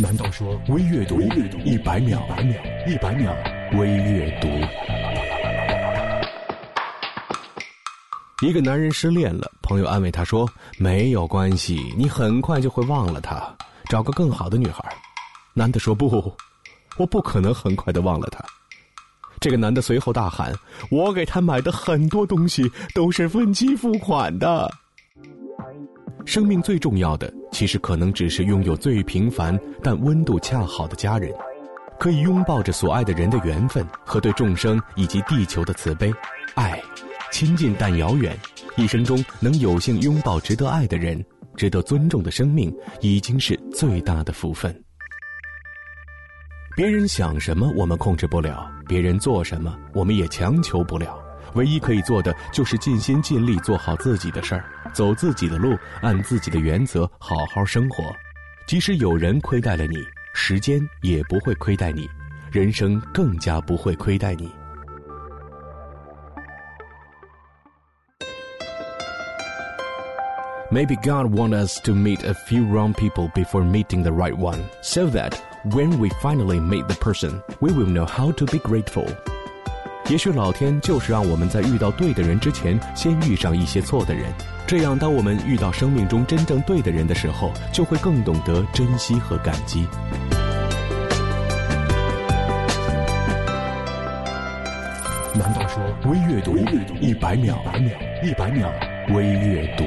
难道说微阅读一百秒，一百秒微阅读？一个男人失恋了，朋友安慰他说：“没有关系，你很快就会忘了他，找个更好的女孩。”男的说：“不，我不可能很快的忘了他。”这个男的随后大喊：“我给他买的很多东西都是分期付款的。”生命最重要的，其实可能只是拥有最平凡但温度恰好的家人，可以拥抱着所爱的人的缘分和对众生以及地球的慈悲。爱，亲近但遥远，一生中能有幸拥抱值得爱的人、值得尊重的生命，已经是最大的福分。别人想什么，我们控制不了；别人做什么，我们也强求不了。唯一可以做的，就是尽心尽力做好自己的事儿。走自己的路，按自己的原则好好生活。即使有人亏待了你，时间也不会亏待你，人生更加不会亏待你。Maybe God wants us to meet a few wrong people before meeting the right one, so that when we finally meet the person, we will know how to be grateful. 也许老天就是让我们在遇到对的人之前，先遇上一些错的人，这样当我们遇到生命中真正对的人的时候，就会更懂得珍惜和感激。难道说微阅读一百秒，一百秒微阅读？